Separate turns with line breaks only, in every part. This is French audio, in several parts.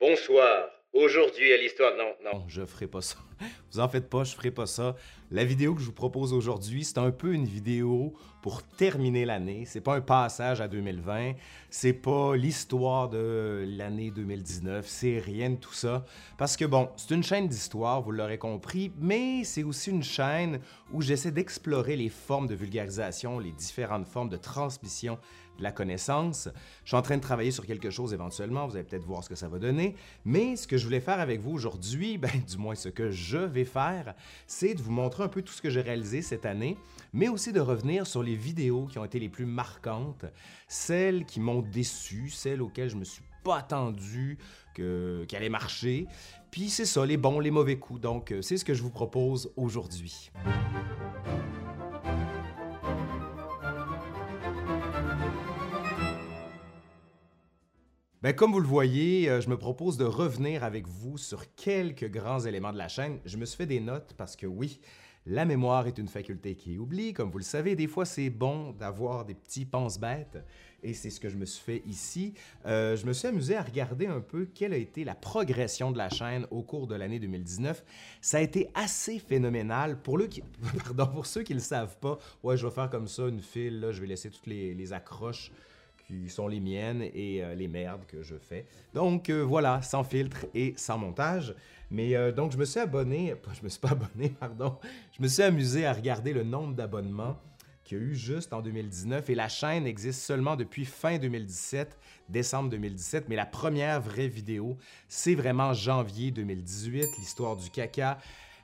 Bonsoir. Aujourd'hui à l'histoire. Non, non.
Non, je ferai pas ça. Vous en faites pas, je ferai pas ça. La vidéo que je vous propose aujourd'hui, c'est un peu une vidéo pour terminer l'année. C'est pas un passage à 2020, c'est pas l'histoire de l'année 2019, c'est rien de tout ça. Parce que bon, c'est une chaîne d'histoire, vous l'aurez compris, mais c'est aussi une chaîne où j'essaie d'explorer les formes de vulgarisation, les différentes formes de transmission la connaissance. Je suis en train de travailler sur quelque chose éventuellement, vous allez peut-être voir ce que ça va donner, mais ce que je voulais faire avec vous aujourd'hui, ben, du moins ce que je vais faire, c'est de vous montrer un peu tout ce que j'ai réalisé cette année, mais aussi de revenir sur les vidéos qui ont été les plus marquantes, celles qui m'ont déçu, celles auxquelles je me suis pas attendu qu'elles allaient marcher. Puis c'est ça, les bons, les mauvais coups. Donc, euh, c'est ce que je vous propose aujourd'hui. Ben, comme vous le voyez, euh, je me propose de revenir avec vous sur quelques grands éléments de la chaîne. Je me suis fait des notes parce que oui, la mémoire est une faculté qui oublie. Comme vous le savez, des fois c'est bon d'avoir des petits pense-bêtes et c'est ce que je me suis fait ici. Euh, je me suis amusé à regarder un peu quelle a été la progression de la chaîne au cours de l'année 2019. Ça a été assez phénoménal. Pour, ceux qui ne le savent pas, ouais, je vais faire comme ça une file, je vais laisser toutes les accroches qui sont les miennes et euh, les merdes que je fais. Donc euh, voilà, sans filtre et sans montage. Mais euh, donc je me suis abonné, je me suis pas abonné, pardon, je me suis amusé à regarder le nombre d'abonnements qu'il y a eu juste en 2019 et la chaîne existe seulement depuis fin 2017, décembre 2017, mais la première vraie vidéo, c'est vraiment janvier 2018, l'histoire du caca.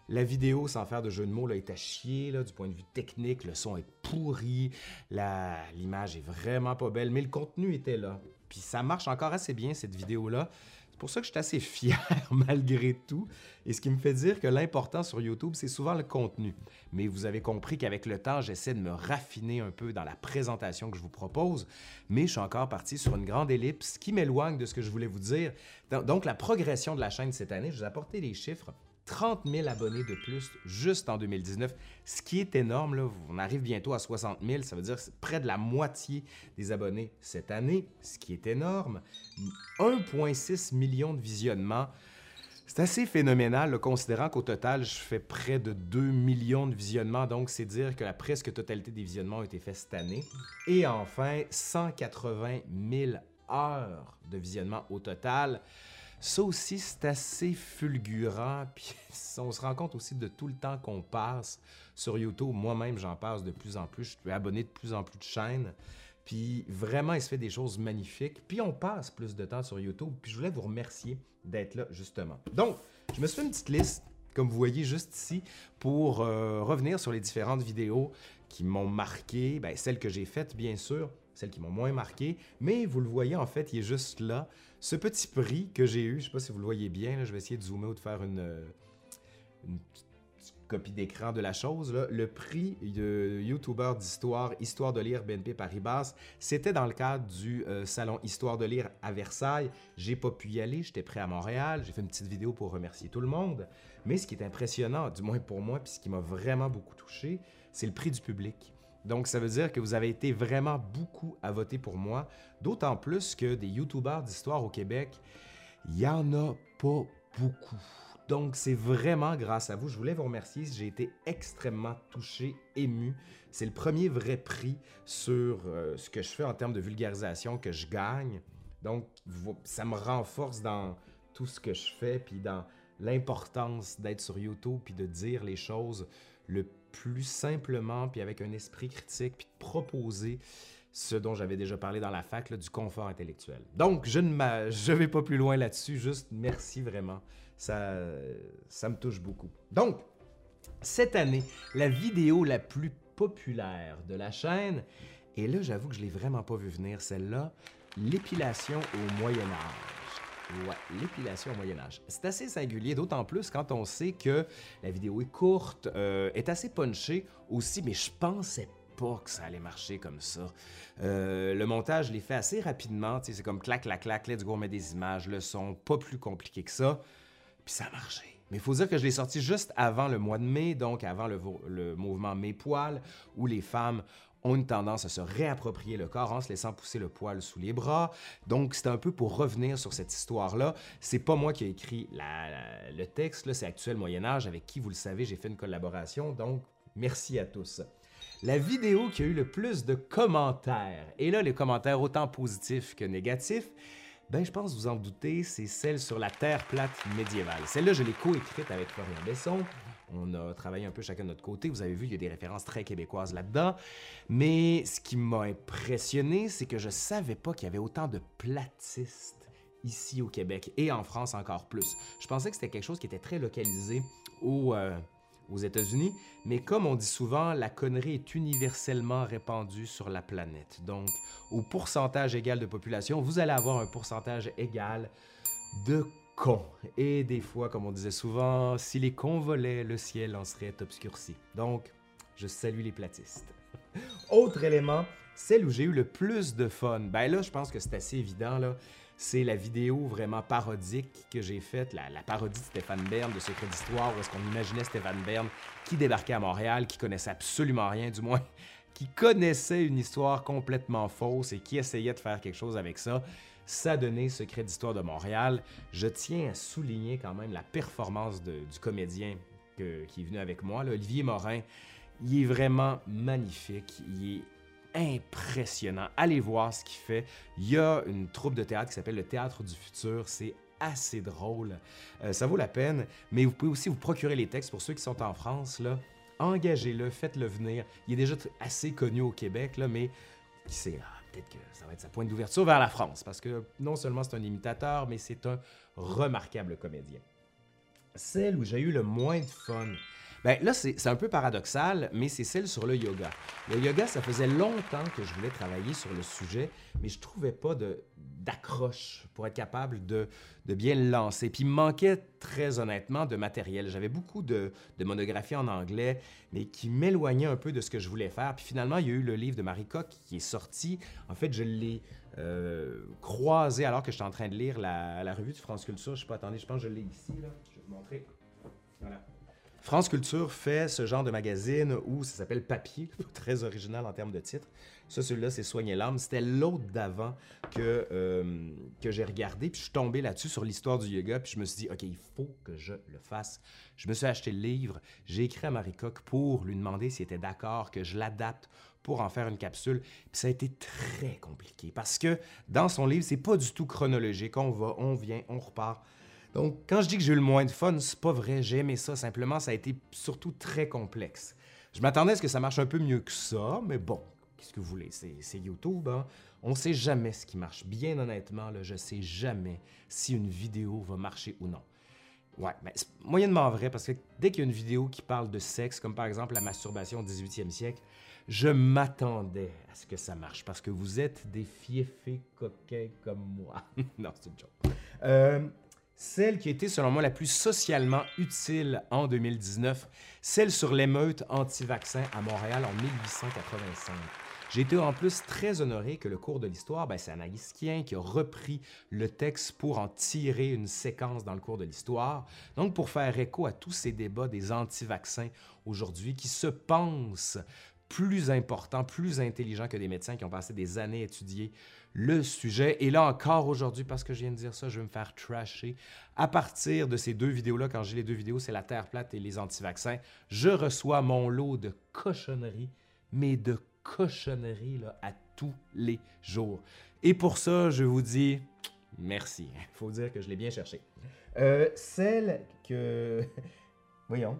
La vidéo, sans faire de jeu de mots, là, est à chier là, du point de vue technique. Le son est pourri, l'image est vraiment pas belle, mais le contenu était là. Puis ça marche encore assez bien, cette vidéo-là. C'est pour ça que je suis assez fier malgré tout. Et ce qui me fait dire que l'important sur YouTube, c'est souvent le contenu. Mais vous avez compris qu'avec le temps, j'essaie de me raffiner un peu dans la présentation que je vous propose. Mais je suis encore parti sur une grande ellipse qui m'éloigne de ce que je voulais vous dire. Donc, la progression de la chaîne cette année, je vous ai apporté des chiffres. 30 000 abonnés de plus juste en 2019, ce qui est énorme. Là. On arrive bientôt à 60 000, ça veut dire près de la moitié des abonnés cette année, ce qui est énorme. 1,6 million de visionnements. C'est assez phénoménal, considérant qu'au total, je fais près de 2 millions de visionnements, donc c'est dire que la presque totalité des visionnements ont été faits cette année. Et enfin, 180 000 heures de visionnement au total. Ça aussi, c'est assez fulgurant. Puis on se rend compte aussi de tout le temps qu'on passe sur YouTube. Moi-même, j'en passe de plus en plus. Je suis abonné de plus en plus de chaînes. Puis vraiment, il se fait des choses magnifiques. Puis on passe plus de temps sur YouTube. Puis je voulais vous remercier d'être là, justement. Donc, je me suis fait une petite liste, comme vous voyez juste ici, pour euh, revenir sur les différentes vidéos qui m'ont marqué. Ben, celles que j'ai faites, bien sûr, celles qui m'ont moins marqué. Mais vous le voyez, en fait, il est juste là. Ce petit prix que j'ai eu, je sais pas si vous le voyez bien, je vais essayer de zoomer ou de faire une, euh, copie d'écran de la chose. Le prix de YouTuber d'histoire, Histoire de lire BNP Paribas, c'était dans le cadre du euh, salon Histoire de lire à Versailles. J'ai pas pu y aller, j'étais prêt à Montréal. J'ai fait une petite vidéo pour remercier tout le monde. Mais ce qui est impressionnant, du moins pour moi, puis ce qui m'a vraiment beaucoup touché, c'est le prix du public. Donc, ça veut dire que vous avez été vraiment beaucoup à voter pour moi, d'autant plus que des YouTubers d'histoire au Québec, il n'y en a pas beaucoup. Donc, c'est vraiment grâce à vous. Je voulais vous remercier. J'ai été extrêmement touché, ému. C'est le premier vrai prix sur euh, ce que je fais en termes de vulgarisation que je gagne. Donc, ça me renforce dans tout ce que je fais, puis dans l'importance d'être sur YouTube, puis de dire les choses le plus simplement, puis avec un esprit critique, puis de proposer ce dont j'avais déjà parlé dans la fac, du confort intellectuel. Donc, je ne je vais pas plus loin là-dessus, juste merci vraiment. Ça, ça me touche beaucoup. Donc, cette année, la vidéo la plus populaire de la chaîne, et là, j'avoue que je l'ai vraiment pas vu venir, celle-là, l'épilation au Moyen Âge. Ouais, l'épilation au Moyen Âge. C'est assez singulier, d'autant plus quand on sait que la vidéo est courte, euh, est assez punchée aussi, mais je pensais pas que ça allait marcher comme ça. Euh, le montage, je l'ai fait assez rapidement, c'est comme clac, clac, clac, let's go, on met des images, le son, pas plus compliqué que ça, puis ça a marché. Mais il faut dire que je l'ai sorti juste avant le mois de mai, donc avant le mouvement Mes Poils, où les femmes ont une tendance à se réapproprier le corps en se laissant pousser le poil sous les bras. Donc, c'est un peu pour revenir sur cette histoire-là. C'est pas moi qui ai écrit le texte, c'est Actuel Moyen Âge, avec qui, vous le savez, j'ai fait une collaboration. Donc, merci à tous. La vidéo qui a eu le plus de commentaires, et là, les commentaires autant positifs que négatifs, ben, je pense vous en doutez, c'est celle sur la Terre plate médiévale. Celle-là, je l'ai coécrite avec Florian Besson. On a travaillé un peu chacun de notre côté. Vous avez vu, il y a des références très québécoises là-dedans. Mais ce qui m'a impressionné, c'est que je savais pas qu'il y avait autant de platistes ici au Québec et en France encore plus. Je pensais que c'était quelque chose qui était très localisé euh, aux États-Unis, mais comme on dit souvent, la connerie est universellement répandue sur la planète. Donc, au pourcentage égal de population, vous allez avoir un pourcentage égal de cons. Et des fois, comme on disait souvent, si les cons volaient, le ciel en serait obscurci. Donc, je salue les platistes. Autre élément, celle où j'ai eu le plus de fun. Ben là, je pense que c'est assez évident, là c'est la vidéo vraiment parodique que j'ai faite, la, parodie de Stéphane Bern de Secret d'Histoire, où est-ce qu'on imaginait Stéphane Bern qui débarquait à Montréal, qui connaissait absolument rien, du moins, qui connaissait une histoire complètement fausse et qui essayait de faire quelque chose avec ça. Ça donnait Secret d'Histoire de Montréal. Je tiens à souligner quand même la performance du comédien qui est venu avec moi, Olivier Morin. Il est vraiment magnifique. Il est impressionnant. Allez voir ce qu'il fait. Il y a une troupe de théâtre qui s'appelle le Théâtre du Futur. C'est assez drôle. Euh, ça vaut la peine. Mais vous pouvez aussi vous procurer les textes pour ceux qui sont en France. Là. Engagez-le, faites-le venir. Il est déjà assez connu au Québec, là, mais ah, peut-être que ça va être sa pointe d'ouverture vers la France. Parce que non seulement c'est un imitateur, mais c'est un remarquable comédien. Celle où j'ai eu le moins de fun, ben là, c'est un peu paradoxal, mais c'est celle sur le yoga. Le yoga, ça faisait longtemps que je voulais travailler sur le sujet, mais je trouvais pas d'accroche pour être capable de, bien le lancer. Puis il me manquait très honnêtement de matériel. J'avais beaucoup de, monographies en anglais, mais qui m'éloignaient un peu de ce que je voulais faire. Puis finalement, il y a eu le livre de Marie Coq qui est sorti. En fait, je l'ai euh, croisé alors que j'étais en train de lire la, revue de France Culture. Je sais pas, attendez, je pense que je l'ai ici. Je vais vous montrer. Voilà. France Culture fait ce genre de magazine où ça s'appelle Papier, très original en termes de titre. Ça, celui-là, c'est Soigner l'âme. C'était l'autre d'avant que, euh, que j'ai regardé, puis je suis tombé là-dessus sur l'histoire du yoga, puis je me suis dit, OK, il faut que je le fasse. Je me suis acheté le livre, j'ai écrit à Marie Coq pour lui demander s'il était d'accord que je l'adapte pour en faire une capsule. Puis ça a été très compliqué parce que dans son livre, c'est pas du tout chronologique. On va, on vient, on repart. Donc, quand je dis que j'ai eu le moins de fun, c'est pas vrai, j'ai aimé ça. Simplement, ça a été surtout très complexe. Je m'attendais à ce que ça marche un peu mieux que ça, mais bon, qu'est-ce que vous voulez? C'est YouTube, hein? On sait jamais ce qui marche. Bien honnêtement, là, je sais jamais si une vidéo va marcher ou non. Ouais, mais c'est moyennement vrai parce que dès qu'il y a une vidéo qui parle de sexe, comme par exemple la masturbation au 18e siècle, je m'attendais à ce que ça marche parce que vous êtes des fiefés coquins comme moi. non, c'est une joke. Euh, celle qui a été, selon moi, la plus socialement utile en 2019, celle sur l'émeute anti-vaccin à Montréal en 1885. J'ai été en plus très honoré que le cours de l'histoire, ben, c'est Anaïs Kien qui a repris le texte pour en tirer une séquence dans le cours de l'histoire. Donc, pour faire écho à tous ces débats des anti-vaccins aujourd'hui qui se pensent plus importants, plus intelligents que des médecins qui ont passé des années à étudier le sujet. Et là encore aujourd'hui, parce que je viens de dire ça, je vais me faire trasher. À partir de ces deux vidéos-là, quand j'ai les deux vidéos, c'est la Terre plate et les anti-vaccins, je reçois mon lot de cochonneries, mais de cochonneries là, à tous les jours. Et pour ça, je vous dis merci. Il faut dire que je l'ai bien cherché. Euh, celle que... Voyons.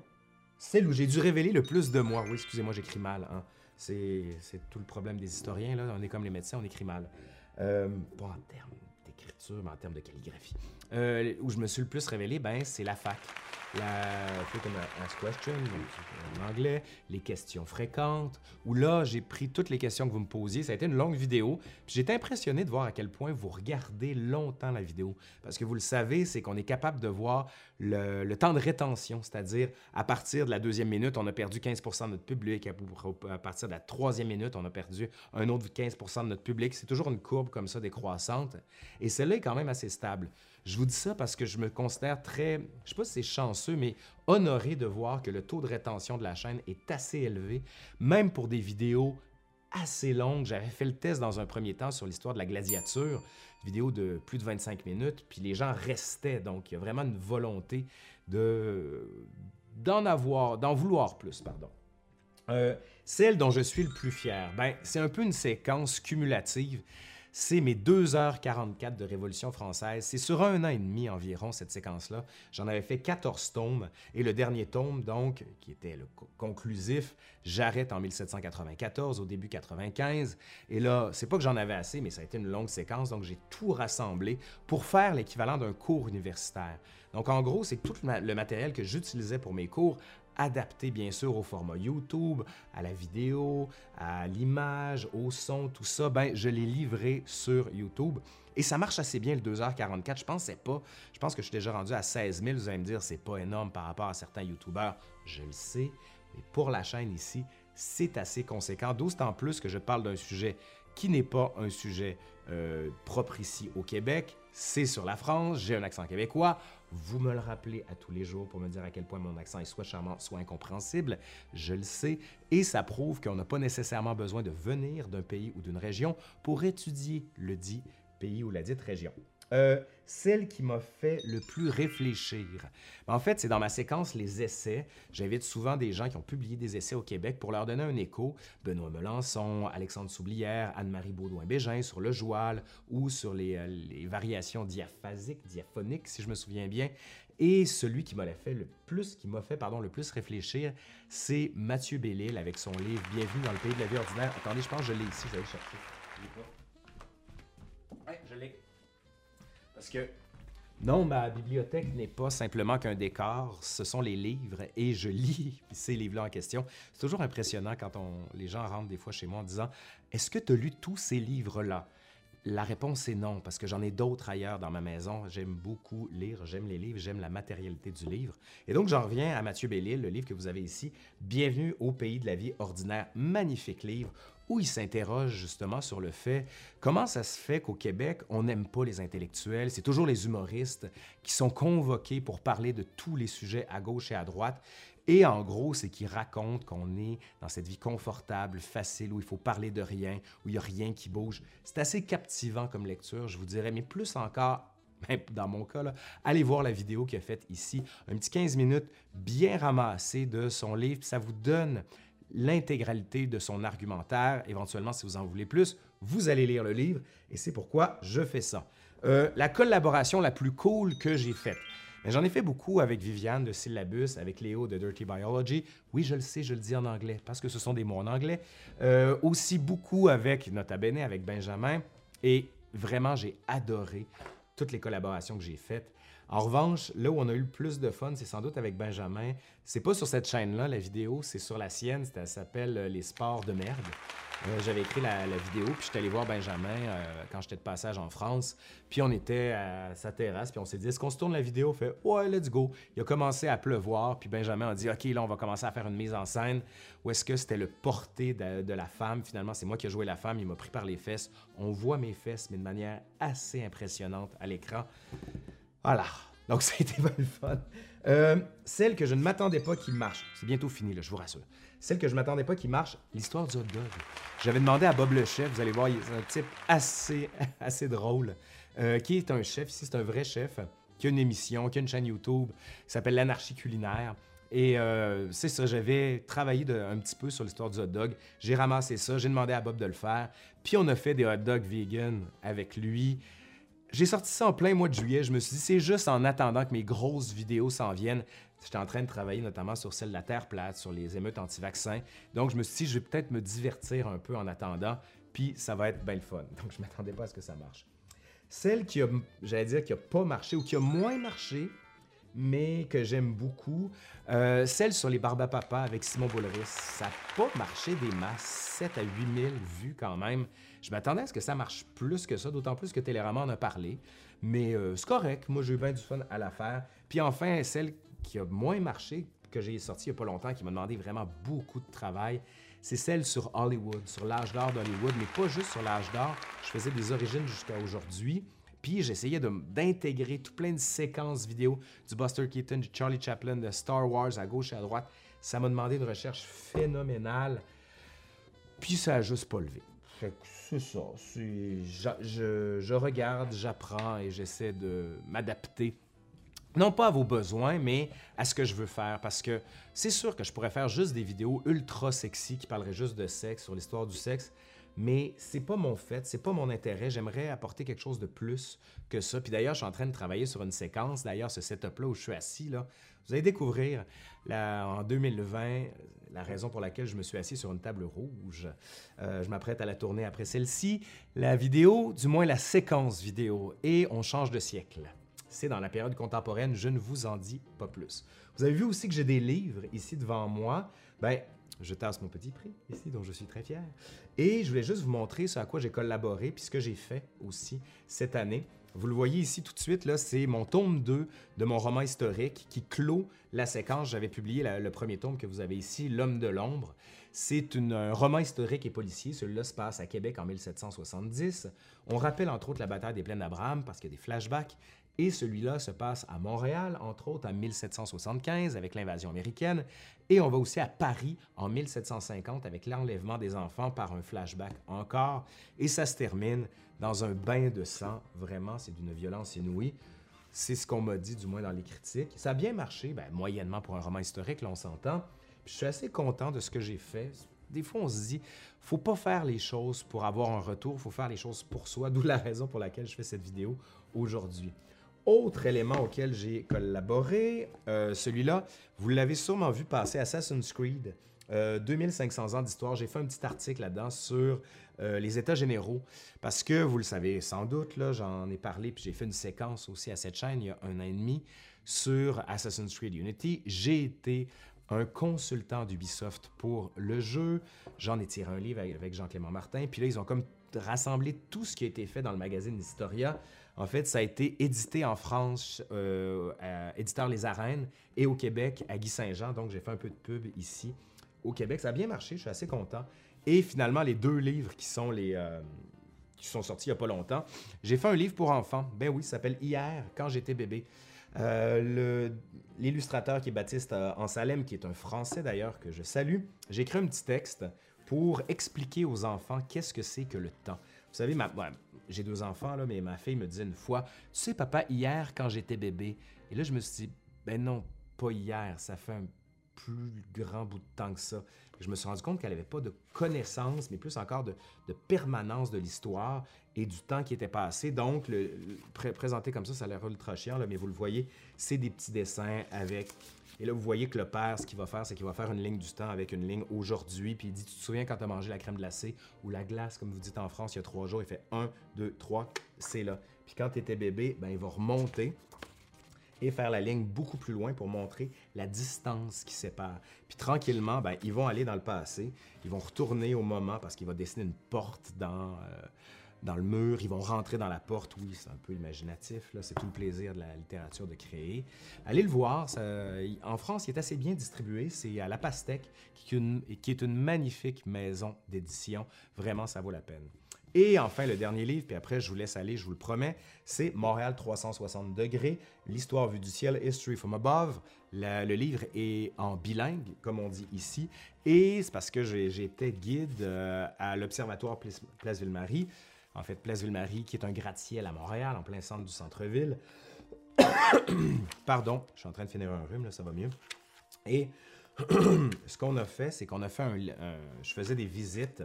Celle où j'ai dû révéler le plus de moi. Oui, excusez-moi, j'écris mal. Hein. C'est tout le problème des historiens. Là. On est comme les médecins, on écrit mal. Euh, pas en termes d'écriture, mais en termes de calligraphie. Euh, où je me suis le plus révélé, ben, c'est la fac la Frequent Question, en anglais, les questions fréquentes, où là, j'ai pris toutes les questions que vous me posiez. Ça a été une longue vidéo. Puis j'étais impressionné de voir à quel point vous regardez longtemps la vidéo. Parce que vous le savez, c'est qu'on est capable de voir le, temps de rétention, c'est-à-dire à partir de la deuxième minute, on a perdu 15 de notre public. À partir de la troisième minute, on a perdu un autre 15 de notre public. C'est toujours une courbe comme ça décroissante. Et celle-là est quand même assez stable. Je vous dis ça parce que je me considère très, je sais pas si c'est chanceux, mais honoré de voir que le taux de rétention de la chaîne est assez élevé, même pour des vidéos assez longue. J'avais fait le test dans un premier temps sur l'histoire de la gladiature, vidéo de plus de 25 minutes, puis les gens restaient. Donc, il y a vraiment une volonté de d'en avoir, d'en vouloir plus, pardon. Euh, celle dont je suis le plus fier, ben, c'est un peu une séquence cumulative c'est mes 2h44 de Révolution française. C'est sur un an et demi environ, cette séquence-là. J'en avais fait 14 tomes. Et le dernier tome, donc, qui était le conclusif, j'arrête en 1794, au début 95. Et là, c'est pas que j'en avais assez, mais ça a été une longue séquence, donc j'ai tout rassemblé pour faire l'équivalent d'un cours universitaire. Donc, en gros, c'est tout le matériel que j'utilisais pour mes cours adapté bien sûr au format YouTube, à la vidéo, à l'image, au son, tout ça, ben je l'ai livré sur YouTube. Et ça marche assez bien le 2h44. Je pense pas. Je pense que je suis déjà rendu à 16 000. Vous allez me dire, c'est pas énorme par rapport à certains YouTubeurs. Je le sais. Mais pour la chaîne ici, c'est assez conséquent. D'autant plus que je parle d'un sujet qui n'est pas un sujet euh, propre ici au Québec. C'est sur la France. J'ai un accent québécois. Vous me le rappelez à tous les jours pour me dire à quel point mon accent est soit charmant, soit incompréhensible. Je le sais. Et ça prouve qu'on n'a pas nécessairement besoin de venir d'un pays ou d'une région pour étudier le dit pays ou la dite région. Euh, celle qui m'a fait le plus réfléchir. En fait, c'est dans ma séquence Les essais. J'invite souvent des gens qui ont publié des essais au Québec pour leur donner un écho. Benoît Melançon, Alexandre Soublière, Anne-Marie Baudouin-Bégin sur le joual ou sur les, euh, variations diaphasiques, diaphoniques, si je me souviens bien. Et celui qui m'a fait le plus, qui m'a fait pardon, le plus réfléchir, c'est Mathieu Bellil avec son livre Bienvenue dans le pays de la vie ordinaire. Attendez, je pense que je l'ai ici, je vais chercher. Parce que non, ma bibliothèque n'est pas simplement qu'un décor, ce sont les livres et je lis ces livres-là en question. C'est toujours impressionnant quand les gens rentrent des fois chez moi en disant Est-ce que tu as lu tous ces livres-là la réponse est non, parce que j'en ai d'autres ailleurs dans ma maison. J'aime beaucoup lire, j'aime les livres, j'aime la matérialité du livre. Et donc, j'en reviens à Mathieu Bellil, le livre que vous avez ici, Bienvenue au pays de la vie ordinaire. Magnifique livre où il s'interroge justement sur le fait comment ça se fait qu'au Québec, on n'aime pas les intellectuels, c'est toujours les humoristes qui sont convoqués pour parler de tous les sujets à gauche et à droite. Et en gros, c'est qu'il raconte qu'on est dans cette vie confortable, facile, où il faut parler de rien, où il n'y a rien qui bouge. C'est assez captivant comme lecture, je vous dirais, mais plus encore ben, dans mon cas, allez voir la vidéo qu'il a faite ici. Un petit 15 minutes bien ramassé de son livre. Ça vous donne l'intégralité de son argumentaire. Éventuellement, si vous en voulez plus, vous allez lire le livre et c'est pourquoi je fais ça. Euh, la collaboration la plus cool que j'ai faite. J'en ai fait beaucoup avec Viviane de Syllabus, avec Léo de Dirty Biology. Oui, je le sais, je le dis en anglais parce que ce sont des mots en anglais. Euh, aussi beaucoup avec Nota Bene, avec Benjamin. Et vraiment, j'ai adoré toutes les collaborations que j'ai faites. En revanche, là où on a eu le plus de fun, c'est sans doute avec Benjamin. C'est pas sur cette chaîne-là, la vidéo, c'est sur la sienne. Ça s'appelle euh, Les sports de merde. Euh, j'avais écrit la, vidéo, puis j'étais allé voir Benjamin euh, quand j'étais de passage en France. Puis on était à sa terrasse, puis on s'est dit est-ce qu'on se tourne la vidéo? Fait ouais, let's go. Il a commencé à pleuvoir, puis Benjamin a dit ok, là, on va commencer à faire une mise en scène. Ou est-ce que c'était le porté de, de la femme? Finalement, c'est moi qui ai joué la femme, il m'a pris par les fesses. On voit mes fesses, mais de manière assez impressionnante à l'écran. Voilà. Donc, ça a été pas le fun. Euh, celle que je ne m'attendais pas qui marche. C'est bientôt fini, là, je vous rassure. Celle que je ne m'attendais pas qui marche, l'histoire du hot dog. J'avais demandé à Bob le chef, vous allez voir, il est un type assez, assez drôle, euh, qui est un chef, ici c'est un vrai chef, qui a une émission, qui a une chaîne YouTube, qui s'appelle L'Anarchie culinaire. Et euh, c'est ça, j'avais travaillé un petit peu sur l'histoire du hot dog. J'ai ramassé ça, j'ai demandé à Bob de le faire. Puis on a fait des hot dogs vegan avec lui. J'ai sorti ça en plein mois de juillet. Je me suis dit, c'est juste en attendant que mes grosses vidéos s'en viennent. J'étais en train de travailler notamment sur celle de la Terre plate, sur les émeutes anti-vaccins. Donc, je me suis dit, je vais peut-être me divertir un peu en attendant, puis ça va être bien le fun. Donc, je m'attendais pas à ce que ça marche. Celle qui a, j'allais dire, qui n'a pas marché ou qui a moins marché, mais que j'aime beaucoup, euh, celle sur les Barbapapa avec Simon Boulris. Ça n'a pas marché des masses, 7 à 8 000 vues quand même. Je m'attendais à ce que ça marche plus que ça, d'autant plus que Télérama en a parlé. Mais euh, c'est correct, moi j'ai eu bien du fun à la faire. Puis enfin, celle qui a moins marché, que j'ai sortie il n'y a pas longtemps, qui m'a demandé vraiment beaucoup de travail, c'est celle sur Hollywood, sur l'âge d'or d'Hollywood, mais pas juste sur l'âge d'or. Je faisais des origines jusqu'à aujourd'hui. Puis j'essayais d'intégrer tout plein de séquences vidéo du Buster Keaton, du Charlie Chaplin, de Star Wars à gauche et à droite. Ça m'a demandé une recherche phénoménale. Puis ça a juste pas levé. C'est ça. je regarde, j'apprends et j'essaie de m'adapter. Non pas à vos besoins, mais à ce que je veux faire. Parce que c'est sûr que je pourrais faire juste des vidéos ultra sexy qui parleraient juste de sexe, sur l'histoire du sexe. Mais c'est pas mon fait, c'est pas mon intérêt. J'aimerais apporter quelque chose de plus que ça. Puis d'ailleurs, je suis en train de travailler sur une séquence. D'ailleurs, ce setup-là où je suis assis, là, vous allez découvrir en 2020 la raison pour laquelle je me suis assis sur une table rouge. Euh, je m'apprête à la tourner après celle-ci. La vidéo, du moins la séquence vidéo. Et on change de siècle. C'est dans la période contemporaine, je ne vous en dis pas plus. Vous avez vu aussi que j'ai des livres ici devant moi. Ben, je tasse mon petit prix ici, dont je suis très fier. Et je voulais juste vous montrer ce à quoi j'ai collaboré, puis ce que j'ai fait aussi cette année. Vous le voyez ici tout de suite, là, c'est mon tome 2 de mon roman historique qui clôt la séquence. J'avais publié le premier tome que vous avez ici, L'homme de l'ombre. C'est un roman historique et policier. Celui-là se passe à Québec en 1770. On rappelle entre autres la bataille des plaines d'Abraham parce qu'il y a des flashbacks. Et celui-là se passe à Montréal, entre autres en 1775 avec l'invasion américaine. Et on va aussi à Paris en 1750 avec l'enlèvement des enfants par un flashback encore. Et ça se termine dans un bain de sang. Vraiment, c'est d'une violence inouïe. C'est ce qu'on m'a dit, du moins dans les critiques. Ça a bien marché, ben, moyennement pour un roman historique, là, on s'entend. Je suis assez content de ce que j'ai fait. Des fois, on se dit, faut pas faire les choses pour avoir un retour, faut faire les choses pour soi, d'où la raison pour laquelle je fais cette vidéo aujourd'hui. Autre élément auquel j'ai collaboré, euh, celui-là, vous l'avez sûrement vu passer Assassin's Creed. Euh, 2500 ans d'histoire. J'ai fait un petit article là-dedans sur euh, les États généraux. Parce que, vous le savez sans doute, là, j'en ai parlé, puis j'ai fait une séquence aussi à cette chaîne il y a un an et demi sur Assassin's Creed Unity. J'ai été un consultant d'Ubisoft pour le jeu. J'en ai tiré un livre avec- Jean-Clément Martin. Puis là, ils ont comme rassemblé tout ce qui a été fait dans le magazine Historia. En fait, ça a été édité en France, euh, à Éditeur Les Arènes, et au Québec, à Guy Saint-Jean. Donc, j'ai fait un peu de pub ici au Québec. Ça a bien marché, je suis assez content. Et finalement, les deux livres qui sont les... euh, qui sont sortis il n'y a pas longtemps. J'ai fait un livre pour enfants. Ben oui, ça s'appelle Hier, quand j'étais bébé. Euh, L'illustrateur qui est Baptiste Ansalem, qui est un Français d'ailleurs, que je salue, j'ai écrit un petit texte pour expliquer aux enfants qu'est-ce que c'est que le temps. Vous savez, ma, j'ai deux enfants, là, mais ma fille me disait une fois, tu sais, papa, hier, quand j'étais bébé, et là, je me suis dit, ben non, pas hier, ça fait un plus grand bout de temps que ça. Je me suis rendu compte qu'elle n'avait pas de connaissance, mais plus encore de, permanence de l'histoire et du temps qui était passé. Donc, le, le- pré- présenté comme ça, ça a l'air ultra chiant, là, mais vous le voyez, c'est des petits dessins avec... Et là, vous voyez que le père, ce qu'il va faire, c'est qu'il va faire une ligne du temps avec une ligne aujourd'hui, puis il dit, tu te souviens quand tu as mangé la crème glacée ou la glace, comme vous dites en France, il y a trois jours, il fait 1, 2, 3, c'est là. Puis quand tu étais bébé, ben, il va remonter et faire la ligne beaucoup plus loin pour montrer la distance qui sépare. Puis tranquillement, ben, ils vont aller dans le passé, ils vont retourner au moment parce qu'il va dessiner une porte dans, euh, dans le mur, ils vont rentrer dans la porte, oui, c'est un peu imaginatif, c'est tout le plaisir de la littérature de créer. Allez le voir, en France, il est assez bien distribué, c'est à La Pastèque, qui est une, magnifique maison d'édition, vraiment, ça vaut la peine. Et enfin, le dernier livre, puis après, je vous laisse aller, je vous le promets, c'est Montréal 360 degrés, l'histoire vue du ciel, History from Above. Le livre est en bilingue, comme on dit ici, et c'est parce que j'étais guide euh, à l'Observatoire Place, Place Ville-Marie, en fait, Place Ville-Marie, qui est un gratte-ciel à Montréal, en plein centre du centre-ville. Pardon, je suis en train de finir un rhume, là, ça va mieux. Et ce qu'on a fait, c'est qu'on a fait un, un- Je faisais des visites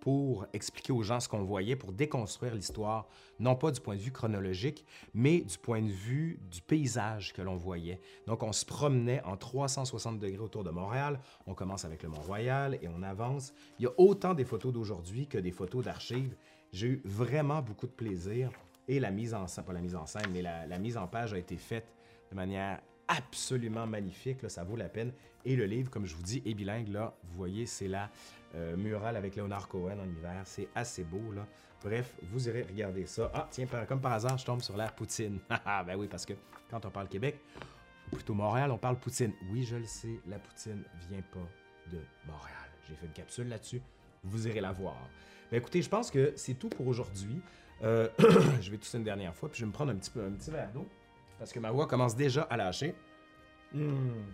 pour expliquer aux gens ce qu'on voyait, pour déconstruire l'histoire, non pas du point de vue chronologique, mais du point de vue du paysage que l'on voyait. Donc, on se promenait en 360 degrés autour de Montréal. On commence avec le Mont-Royal et on avance. Il y a autant des photos d'aujourd'hui que des photos d'archives. J'ai eu vraiment beaucoup de plaisir et la mise en scène, pas la mise en scène, mais la, mise en page a été faite de manière absolument magnifique, ça vaut la peine. Et le livre, comme je vous dis, est bilingue, là, vous voyez, c'est la euh, murale avec Leonard Cohen en hiver, c'est assez beau. Bref, vous irez regarder ça. Ah, tiens, comme par hasard, je tombe sur la poutine. Ah, ben oui, parce que quand on parle Québec, ou plutôt Montréal, on parle poutine. Oui, je le sais, la poutine vient pas de Montréal. J'ai fait une capsule là-dessus, vous irez la voir. Ben écoutez, je pense que c'est tout pour aujourd'hui. Euh, je vais tousser une dernière fois, puis je vais me prendre un petit, peu, un petit verre d'eau, parce que ma voix commence déjà à lâcher. Hmm.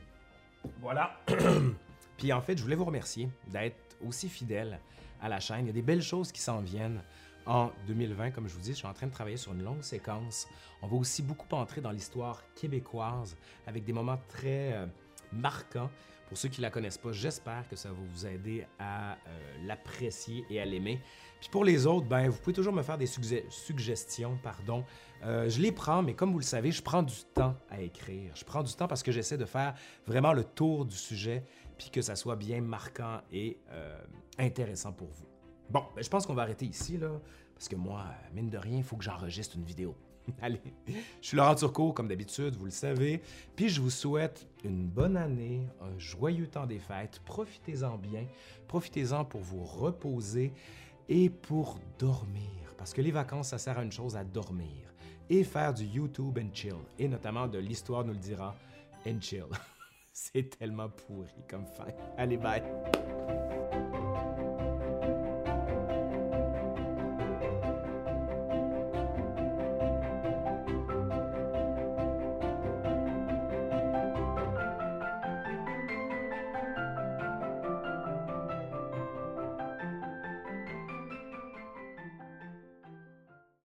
Voilà. puis en fait, je voulais vous remercier d'être aussi fidèle à la chaîne. Il y a des belles choses qui s'en viennent en 2020. Comme je vous dis, je suis en train de travailler sur une longue séquence. On va aussi beaucoup entrer dans l'histoire québécoise avec des moments très euh, marquants. Pour ceux qui ne la connaissent pas, j'espère que ça va vous aider à euh, l'apprécier et à l'aimer. Puis pour les autres, ben, vous pouvez toujours me faire des suggestions. Pardon. Euh, je les prends, mais comme vous le savez, je prends du temps à écrire. Je prends du temps parce que j'essaie de faire vraiment le tour du sujet, puis que ça soit bien marquant et intéressant pour vous. Bon, ben, je pense qu'on va arrêter ici, là, parce que moi, mine de rien, il faut que j'enregistre une vidéo. Allez, je suis Laurent Turcot, comme d'habitude, vous le savez. Puis je vous souhaite une bonne année, un joyeux temps des fêtes. Profitez-en bien. Profitez-en pour vous reposer et pour dormir. Parce que les vacances, ça sert à une chose, à dormir. Et faire du YouTube and chill. Et notamment de l'histoire nous le dira, and chill. C'est tellement pourri comme fin. Allez, bye.